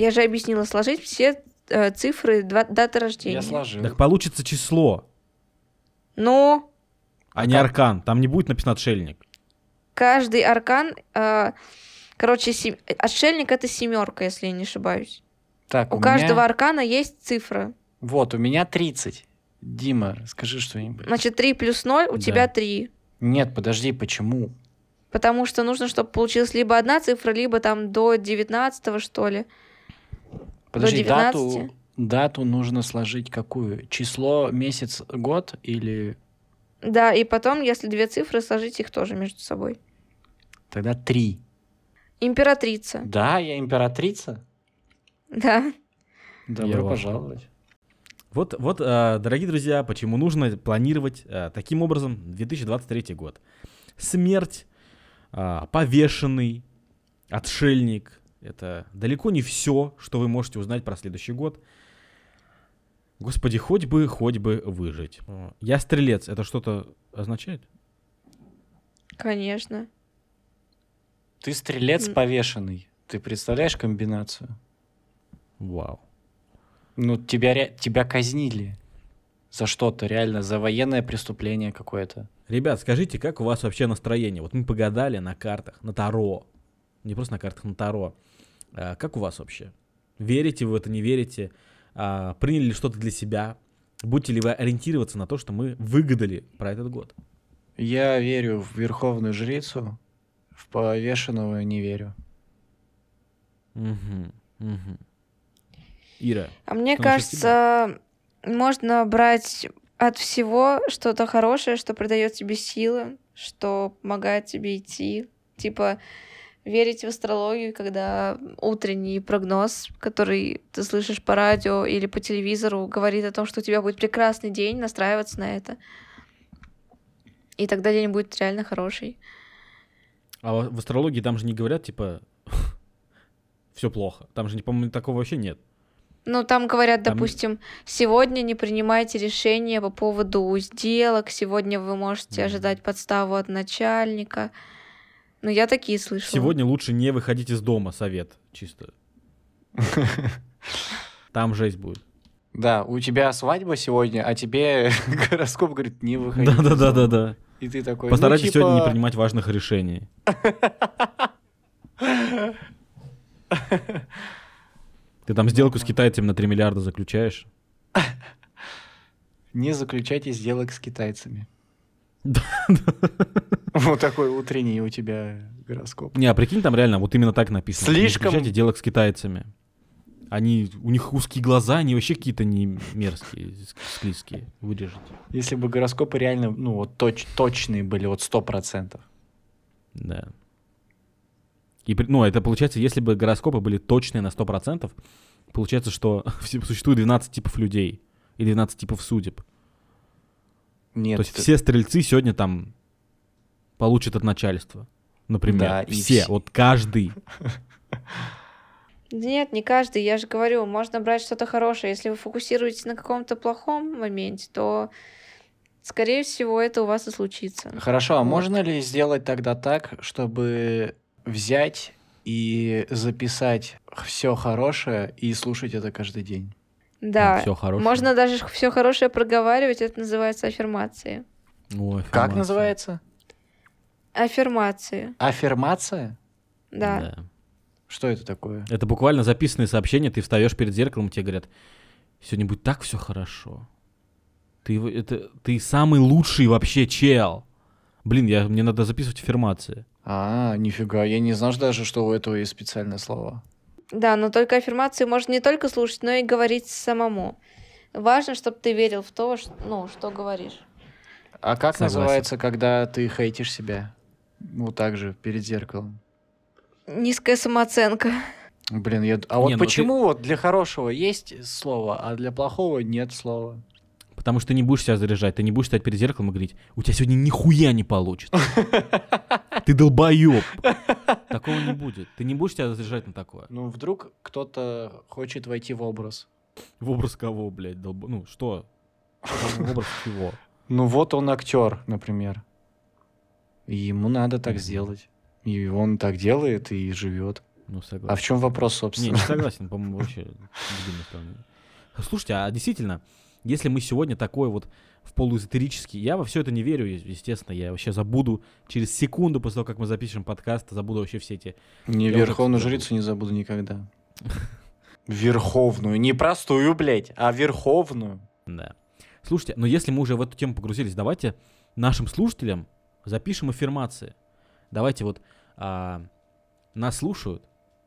Я же объяснила сложить все э, цифры два- даты рождения. Я сложил. Так получится число, Ну, а не аркан. Там не будет написано «Отшельник». каждый аркан, э, короче, сем- отшельник это семерка, если я не ошибаюсь. Так, У, у меня- каждого аркана есть цифра. Вот, у меня 30. Дима, скажи что-нибудь. Значит, 3 плюс 0, у Да. тебя 3. Нет, подожди, почему? Потому что нужно, чтобы получилась либо одна цифра, либо там до 19 что ли. Подожди, 19? дату, дату нужно сложить какую? Число, месяц, год или Да, и потом, если две цифры, сложить их тоже между собой. тогда три? Императрица. Да, я императрица. Да. Добро Я пожаловать. Вот, вот, э, дорогие друзья, почему нужно планировать э, таким образом 2023 год. Смерть, э, повешенный, отшельник. Это далеко не все, что вы можете узнать про следующий год. Господи, хоть бы, хоть бы выжить. Я стрелец. Это что-то означает? Конечно. Ты стрелец повешенный. Ты представляешь комбинацию? Вау. Ну, тебя, тебя казнили за что-то, реально, за военное преступление какое-то. Ребят, скажите, как у вас вообще настроение? Вот мы погадали на картах, на Таро. Не просто на картах, на Таро. А, как у вас вообще? Верите вы в это, не верите? А, приняли ли что-то для себя? Будете ли вы ориентироваться на то, что мы выгадали про этот год? Я верю в верховную жрицу, в повешенного не верю. Мгм, мгм. Ира, А мне кажется, можно брать от всего что-то хорошее, что придает тебе силы, что помогает тебе идти. Типа верить в астрологию, когда утренний прогноз, который ты слышишь по радио или по телевизору, говорит о том, что у тебя будет прекрасный день, настраиваться на это. И тогда день будет реально хороший. А в астрологии там же не говорят, типа, все плохо. Там же, по-моему, такого вообще нет. Ну, там говорят, Там- допустим, сегодня не принимайте решения по поводу сделок, сегодня вы можете Мгм. ожидать подставу от начальника. Ну, я такие слышала. Сегодня лучше не выходить из дома, совет, чисто. Там жесть будет. Да, у тебя свадьба сегодня, а тебе гороскоп говорит, не выходи. Да-да-да-да-да. И ты такой, Постарайтесь ну, типа, сегодня не принимать важных решений. Ты там сделку с китайцами на 3 миллиарда заключаешь? не заключайте сделок с китайцами. Вот такой утренний у тебя гороскоп. Не, а прикинь, там реально вот именно так написано. Слишком- Не делок с китайцами. Они, у них узкие глаза, они вообще какие-то не мерзкие, ск- склизкие. Вырежете. Если бы гороскопы реально, ну, вот точ- точные были, вот сто процентов. Да. И, ну, это получается, если бы гороскопы были точные на 100%, получается, что существует 12 типов людей и 12 типов судеб. Нет, То есть ты- все стрельцы сегодня там получат от начальства. Например. Да, все. все. Вот каждый. Нет, не каждый. Я же говорю, можно брать что-то хорошее. Если вы фокусируетесь на каком-то плохом моменте, то, скорее всего, это у вас и случится. Хорошо, а Вот. можно ли сделать тогда так, чтобы взять и записать все хорошее и слушать это каждый день? Да. Все хорошее. Можно даже все хорошее проговаривать, это называется аффирмации. Ой, Как аффирмация. называется? Аффирмации, Аффирмация? да. Что это такое? Это буквально записанные сообщения, ты встаешь перед зеркалом, тебе говорят, сегодня будет так все хорошо. Ты, это, ты самый лучший вообще чел. Блин, я, мне надо записывать аффирмации. А, нифига, я не знал даже, что у этого есть специальное слово. Да, но только аффирмации можно не только слушать, но и говорить самому. Важно, чтобы ты верил в то, ш- ну, что говоришь. А как Согласен. называется, когда ты хейтишь себя? Вот так же, перед зеркалом. Низкая самооценка. Блин, я... а вот Не, ну ты- почему вот для хорошего есть слово, а для плохого нет слова? Потому что ты не будешь себя заряжать, ты не будешь стоять перед зеркалом и говорить, у тебя сегодня нихуя не получится. Ты долбоеб. Такого не будет. Ты не будешь себя заряжать на такое. Ну, вдруг кто-то хочет войти в образ. В образ кого, блядь, долбо... Ну, что? В образ чего? Ну, вот он актер, например. И ему надо так Мгм. сделать. И он так делает и живет. Ну, А согласен. в чем вопрос, Не, собственно? не согласен, по-моему, вообще дебильное сравнение. Слушайте, а действительно, если мы сегодня такой вот в полуэзотерический, я во все это не верю, е- естественно, я вообще забуду через секунду после того, как мы запишем подкаст, забуду вообще все эти... Не Я уже Верховную забыл. жрицу не забуду никогда. Верховную. Не простую, блядь, а Верховную. Да. Слушайте, но если мы уже в эту тему погрузились, давайте нашим слушателям запишем аффирмации. Давайте вот а, нас слушают,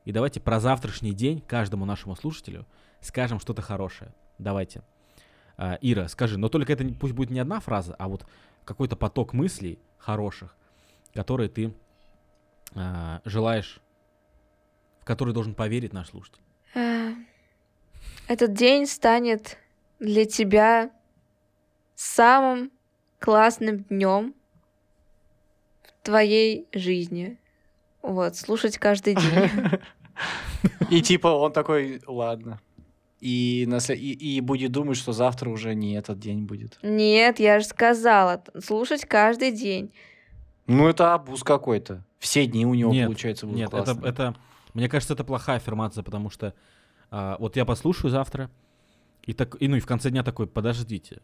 и давайте про завтрашний день каждому нашему слушателю скажем что-то хорошее. Давайте. А, Ира, скажи, но только это пусть будет не одна фраза, а вот какой-то поток мыслей хороших, которые ты а, желаешь, в которые должен поверить наш слушатель. А, Этот день станет для тебя самым классным днем твоей жизни. Вот, слушать каждый день. И типа он такой, ладно. И, на след- и, и будет думать, что завтра уже не этот день будет. Нет, я же сказала, слушать каждый день. Ну, это абуз какой-то. Все дни у него, Нет, получается, будут Нет, это, классные. это, мне кажется, это плохая аффирмация, потому что а, вот я послушаю завтра, и, так, и ну и в конце дня такой, подождите,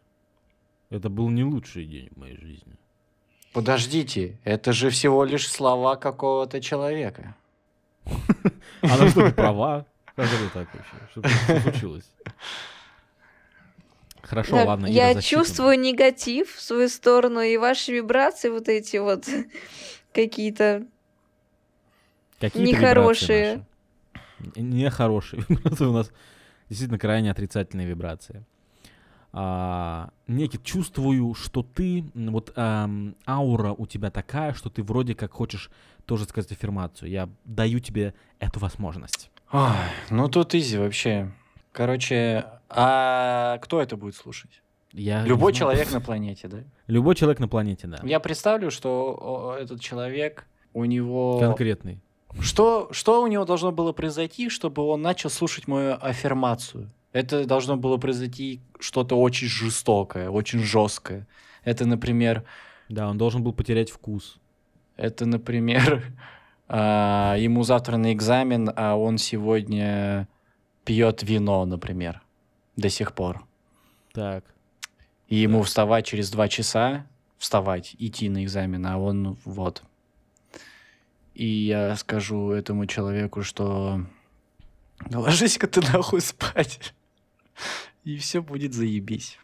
это был не лучший день в моей жизни. Подождите, это же всего лишь слова какого-то человека. Она что, не права? Как это так вообще? Что, что случилось? Хорошо, ладно, я чувствую негатив в свою сторону, и ваши вибрации вот эти вот какие-то нехорошие. Нехорошие вибрации у нас действительно крайне отрицательные вибрации. А, Некий, чувствую, что ты, вот ам, аура у тебя такая, что ты вроде как хочешь тоже сказать аффирмацию. Я даю тебе эту возможность. Ой, ну тут изи вообще. Короче, а кто это будет слушать? Я Любой человек на планете, да? Любой человек на планете, да. Я представлю, что этот человек, у него... Конкретный. Что, что у него должно было произойти, чтобы он начал слушать мою аффирмацию? Это должно было произойти что-то очень жестокое, очень жесткое. Это, например, Да, он должен был потерять вкус. это, например, а, ему завтра на экзамен, а он сегодня пьет вино, например, до сих пор. Так. И ему вставать через два часа, вставать, идти на экзамен, а он вот. И я скажу этому человеку, что «Да ложись-ка ты нахуй спать, и все будет заебись.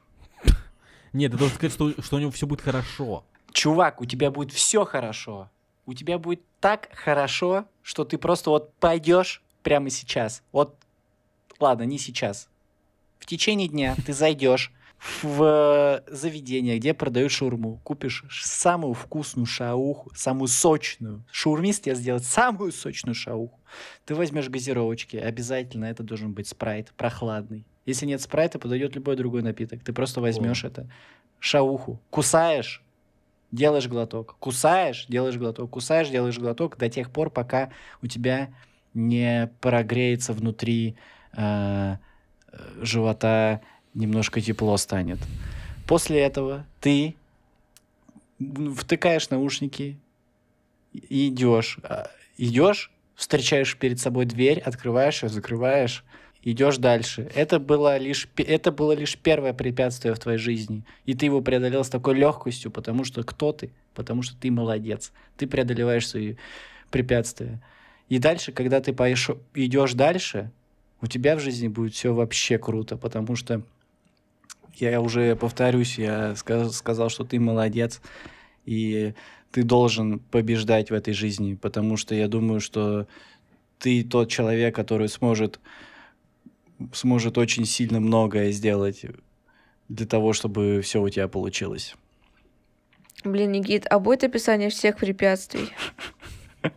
Нет, ты должен сказать, что, что у него все будет хорошо. Чувак, у тебя будет все хорошо. У тебя будет так хорошо, что ты просто вот пойдешь прямо сейчас. Вот, ладно, не сейчас. В течение дня ты зайдешь в э, заведение, где продают шаурму, купишь самую вкусную шауху, самую сочную. Шаурмист тебе сделает самую сочную шауху. Ты возьмешь газировочки, обязательно это должен быть спрайт, прохладный. Если нет спрайта, подойдет любой другой напиток. Ты просто возьмешь это, шауху, кусаешь, делаешь глоток, кусаешь, делаешь глоток, кусаешь, делаешь глоток до тех пор, пока у тебя не прогреется внутри э, э, живота немножко тепло станет. После этого ты втыкаешь наушники идешь. А, Идешь, встречаешь перед собой дверь, открываешь ее, закрываешь, идешь дальше. Это было лишь это было лишь первое препятствие в твоей жизни, и ты его преодолел с такой легкостью, потому что кто ты? Потому что ты молодец. Ты преодолеваешь свои препятствия. И дальше, когда ты поеш- идешь дальше, у тебя в жизни будет все вообще круто, потому что я уже повторюсь, я ска- сказал, что ты молодец, и ты должен побеждать в этой жизни, потому что я думаю, что ты тот человек, который сможет, сможет очень сильно многое сделать для того, чтобы все у тебя получилось. Блин, Никит, а будет описание всех препятствий?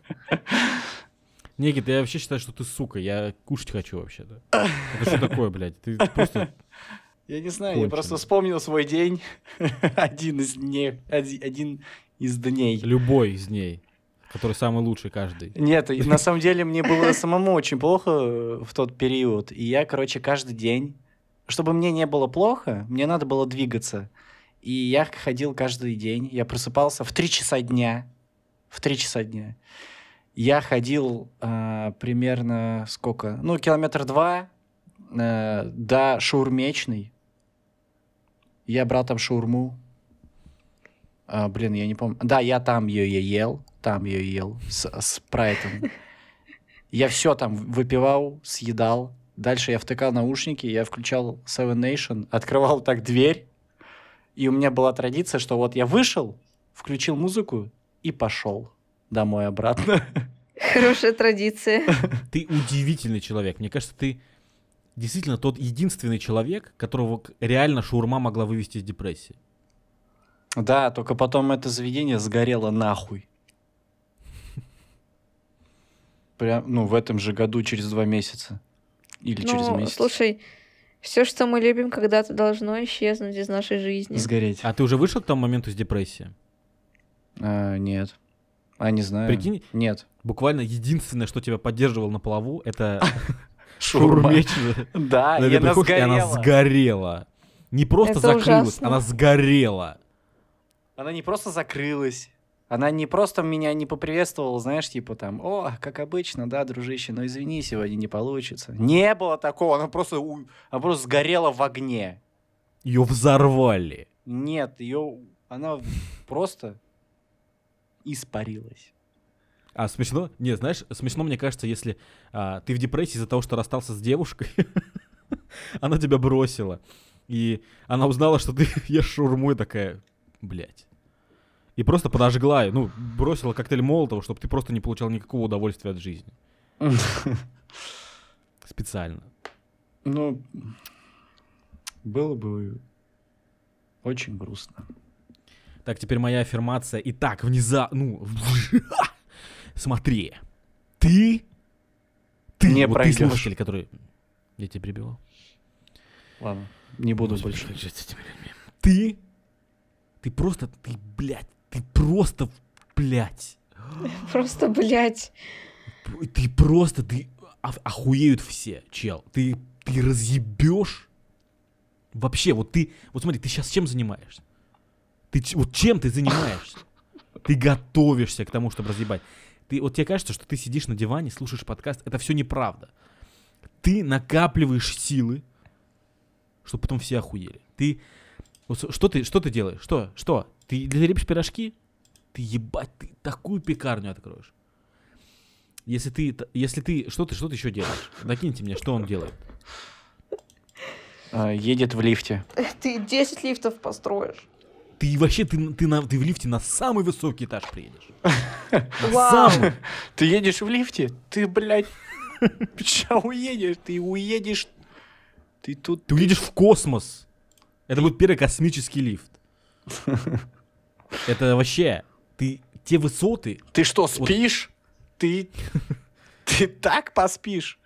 Никит, я вообще считаю, что ты сука. Я кушать хочу вообще-то. Это что такое, блядь? Ты просто... Я не знаю, Кончено. я просто вспомнил свой день, один из дней, оди- один из дней. Любой из ней, который самый лучший каждый. Нет, на самом деле мне было самому очень плохо э, в тот период. И я, короче, каждый день, чтобы мне не было плохо, мне надо было двигаться. И я ходил каждый день. Я просыпался в 3 часа дня. В 3 часа дня. Я ходил а, примерно сколько? Ну, километр два э, до шаурмечной. Я брал там шаурму. А, блин, я не помню. Да, я там ее ел. Там ее ел. С, с спрайтом. Я все там выпивал, съедал. Дальше я втыкал наушники, я включал Seven Nation, открывал так дверь. И у меня была традиция, что вот я вышел, включил музыку и пошел домой обратно. Хорошая традиция. Ты удивительный человек. Мне кажется, ты действительно тот единственный человек, которого реально шаурма могла вывести из депрессии. Да, только потом это заведение сгорело нахуй. Прям, ну, в этом же году через два месяца. Или через Ну, месяц. слушай, все, что мы любим, когда-то должно исчезнуть из нашей жизни. Сгореть. А ты уже вышел к тому моменту из депрессии? А, нет. А, не знаю. Прикинь, Нет. Буквально единственное, что тебя поддерживало на плаву, это Шаурма. Да, Когда и она и она сгорела. сгорела. Не просто закрылась, она сгорела. Она не просто закрылась. Она не просто меня не поприветствовала, знаешь, типа там, о, как обычно, да, дружище, но извини, сегодня не получится. Не было такого, она просто, у- она просто сгорела в огне. Ее взорвали. Нет, ее, она просто испарилась. А смешно? Нет, знаешь, смешно, мне кажется, если а, ты в депрессии из-за того, что расстался с девушкой, она тебя бросила, и она узнала, что ты ешь шаурму и такая, блядь. И просто подожгла, её, ну, бросила коктейль Молотова, чтобы ты просто не получал никакого удовольствия от жизни. Специально. Ну, было бы Очень грустно. Так, теперь моя аффирмация. Итак, внезапно... Ну, смотри. Ты... Ты, Не вот ты слушатель, который... Я тебя перебивал. Ладно, не буду Господи, больше. Ты... Ты просто... Ты, блядь, ты просто... Блядь. Просто, блядь. Ты просто... Ты... ох- Охуеют все, чел. Ты... Ты разъебешь... Вообще, вот ты... Вот смотри, ты сейчас чем занимаешься? Ты вот чем ты занимаешься? Ты готовишься к тому, чтобы разъебать. Ты, вот тебе кажется, что ты сидишь на диване, слушаешь подкаст. Это все неправда. Ты накапливаешь силы, чтобы потом все охуели. Ты... Вот что ты, что ты делаешь? Что? Что? Ты, ты лепишь пирожки? Ты ебать, ты такую пекарню откроешь. Если ты, если ты, что ты, что ты еще делаешь? Накиньте мне, что он делает. А, едет в лифте. Ты 10 лифтов построишь. Ты вообще, ты, ты, на, ты в лифте на самый высокий этаж приедешь. Вау. Самый. Ты едешь в лифте? Ты, блядь, сейчас уедешь. Ты уедешь. Ты тут... Ты уедешь в космос. Это будет первый космический лифт. Это вообще, ты, те высоты, Ты что, спишь? Ты... Ты так поспишь?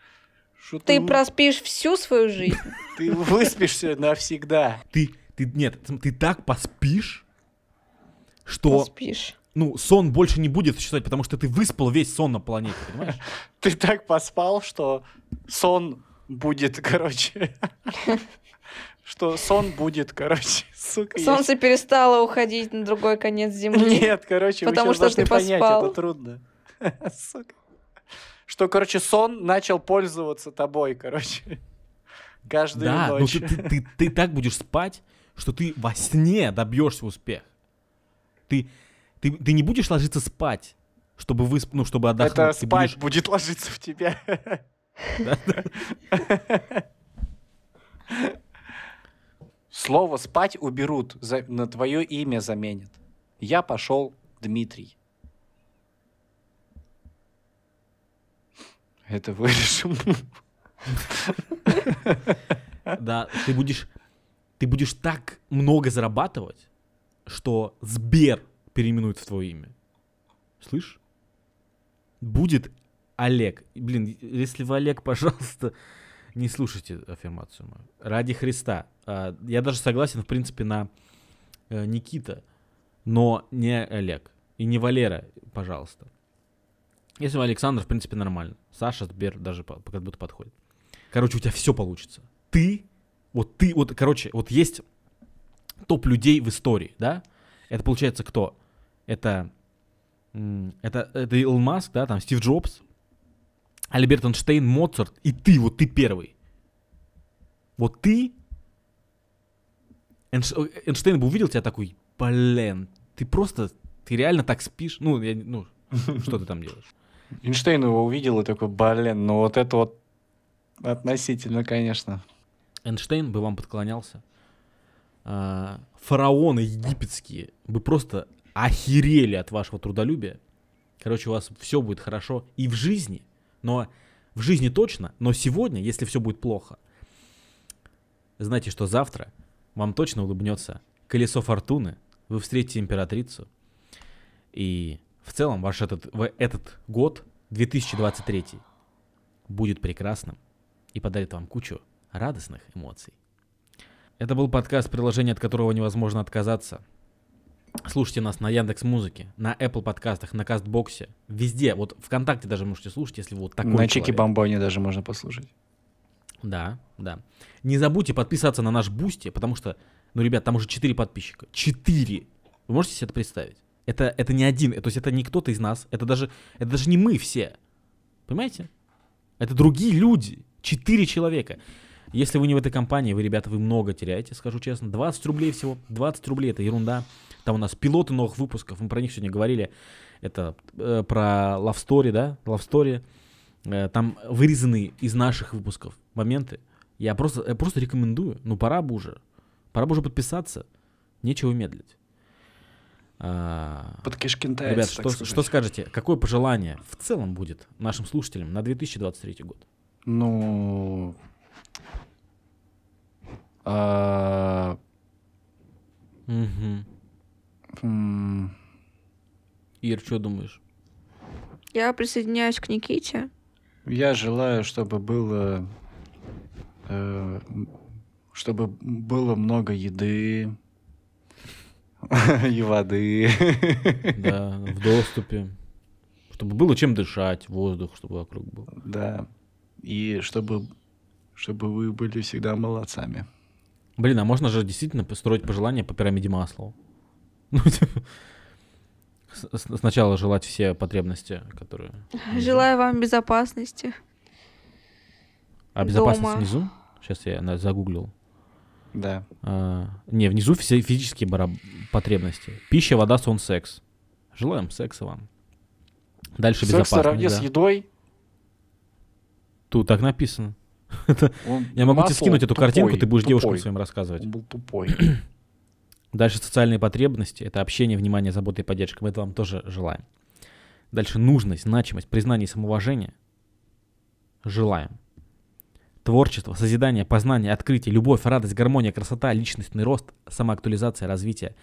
Что Ты вы- проспишь всю свою жизнь. Ты выспишься навсегда. ты, ты, нет, ты так поспишь, что, Проспишь. ну, сон больше не будет существовать, потому что ты выспал весь сон на планете, понимаешь? Ты так поспал, что сон будет, короче... Что сон будет, короче, сука. Солнце перестало уходить на другой конец земли. Нет, короче, Потому вы что сейчас ты должны понять, поспал. это трудно. Сука. Что, короче, сон начал пользоваться тобой, короче. Каждую Да, ну ночь. ты, ты, ты, ты так будешь спать, что ты во сне добьешься успеха. Ты, ты, ты не будешь ложиться спать, чтобы высп... ну, чтобы отдохнуть. Это Ты спать будешь- будет ложиться в тебя. Слово спать уберут, за- на твое имя заменят. Я пошел Дмитрий. Это вырежем. Да, ты будешь, ты будешь так много зарабатывать, что Сбер переименует в твое имя. Слышь? Будет Олег. Блин, если вы Олег, пожалуйста, не слушайте аффирмацию мою. Ради Христа. А, Я даже согласен, в принципе, на э, Никита, но не Олег. И не Валера, пожалуйста. Если вы Александр, в принципе, нормально. Саша, Сбер даже как будто подходит. Короче, у тебя все получится. Ты, вот ты, вот, короче, вот есть топ людей в истории, да? Это получается кто? Это, это, это Илон Маск, да, там Стив Джобс, Альберт Эйнштейн, Моцарт, и ты, вот ты первый. Вот ты, Эйнш- Эйнштейн бы увидел тебя такой, блин, ты просто, ты реально так спишь? Ну, я, ну, что ты там делаешь? Эйнштейн его увидел и такой, блин, ну вот это вот относительно, конечно. Эйнштейн бы вам подклонялся. А, фараоны египетские бы просто охерели от вашего трудолюбия. Короче, у вас все будет хорошо и в жизни, но в жизни точно, но сегодня, если все будет плохо, знайте, что завтра вам точно улыбнется колесо фортуны, вы встретите императрицу, и в целом ваш этот, этот год, 2023, будет прекрасным и подарит вам кучу радостных эмоций. Это был подкаст, предложение, от которого невозможно отказаться. Слушайте нас на Яндекс Музыке, на Apple подкастах, на Castbox е, везде. Вот ВКонтакте даже можете слушать, если вы вот такой На. Чики Бомбоне даже можно послушать. Да, да. Не забудьте подписаться на наш Boosty, потому что, ну, ребят, там уже 4 подписчика. 4! Вы можете себе это представить? Это, это не один, то есть это не кто-то из нас, это даже, это даже не мы все. Понимаете? Это другие люди. 4 человека. Если вы не в этой компании, вы, ребята, вы много теряете, скажу честно. 20 рублей всего. 20 рублей это ерунда. Там у нас пилоты новых выпусков, мы про них сегодня говорили. Это э, про Love Story, да? Love Story. Э, там вырезаны из наших выпусков моменты. Я просто, я просто рекомендую. Ну, пора бы уже. Пора бы уже подписаться. Нечего медлить. А, Под Кишкин таяц, Ребят, что, сказать. что скажете? Какое пожелание в целом будет нашим слушателям на 2023 год? Ну... а, Угу. М, Ир, что думаешь? Я присоединяюсь к Никите. Я желаю, чтобы было... э, чтобы было много еды и воды. Да, в доступе. Чтобы было чем дышать, воздух, чтобы вокруг был. Да. И чтобы, чтобы вы были всегда молодцами. Блин, а можно же действительно построить пожелания по пирамиде Маслоу? Ну, с- с- Сначала желать все потребности, которые... Желаю вам безопасности. А безопасность дома. внизу? Сейчас я на- загуглил. Да. А, не, внизу все физические бара- потребности. Пища, вода, сон, секс. Желаем секса вам. Дальше Секс наравне безопасность. с да. едой. Тут так написано. Я могу тебе скинуть эту картинку, ты будешь девушкам своим рассказывать. Он был тупой. Дальше социальные потребности. Это общение, внимание, забота и поддержка. Мы это вам тоже желаем. Дальше нужность, значимость, признание и самоуважение. Желаем. Творчество, созидание, познание, открытие, любовь, радость, гармония, красота, личностный рост, самоактуализация, развитие.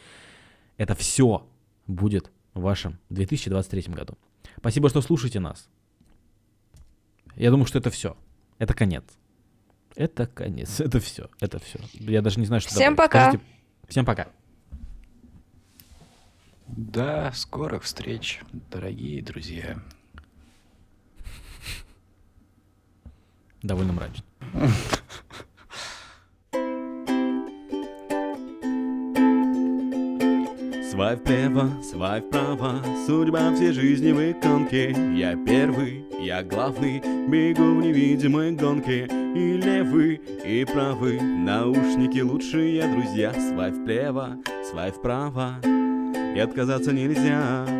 Это все будет в вашем 2023 году. Спасибо, что слушаете нас. Я думаю, что это все. Это конец. Это конец. Это все. Это все. Я даже не знаю, что Всем добавить. пока. Скажите- Всем пока. До скорых встреч, дорогие друзья. Довольно мрачно. Свай вправо, свай вправо, судьба всей жизни в иконке. Я первый, я главный, бегу в невидимой гонке. И левый, и правый, наушники лучшие друзья. Свай вправо, свай вправо, и отказаться нельзя.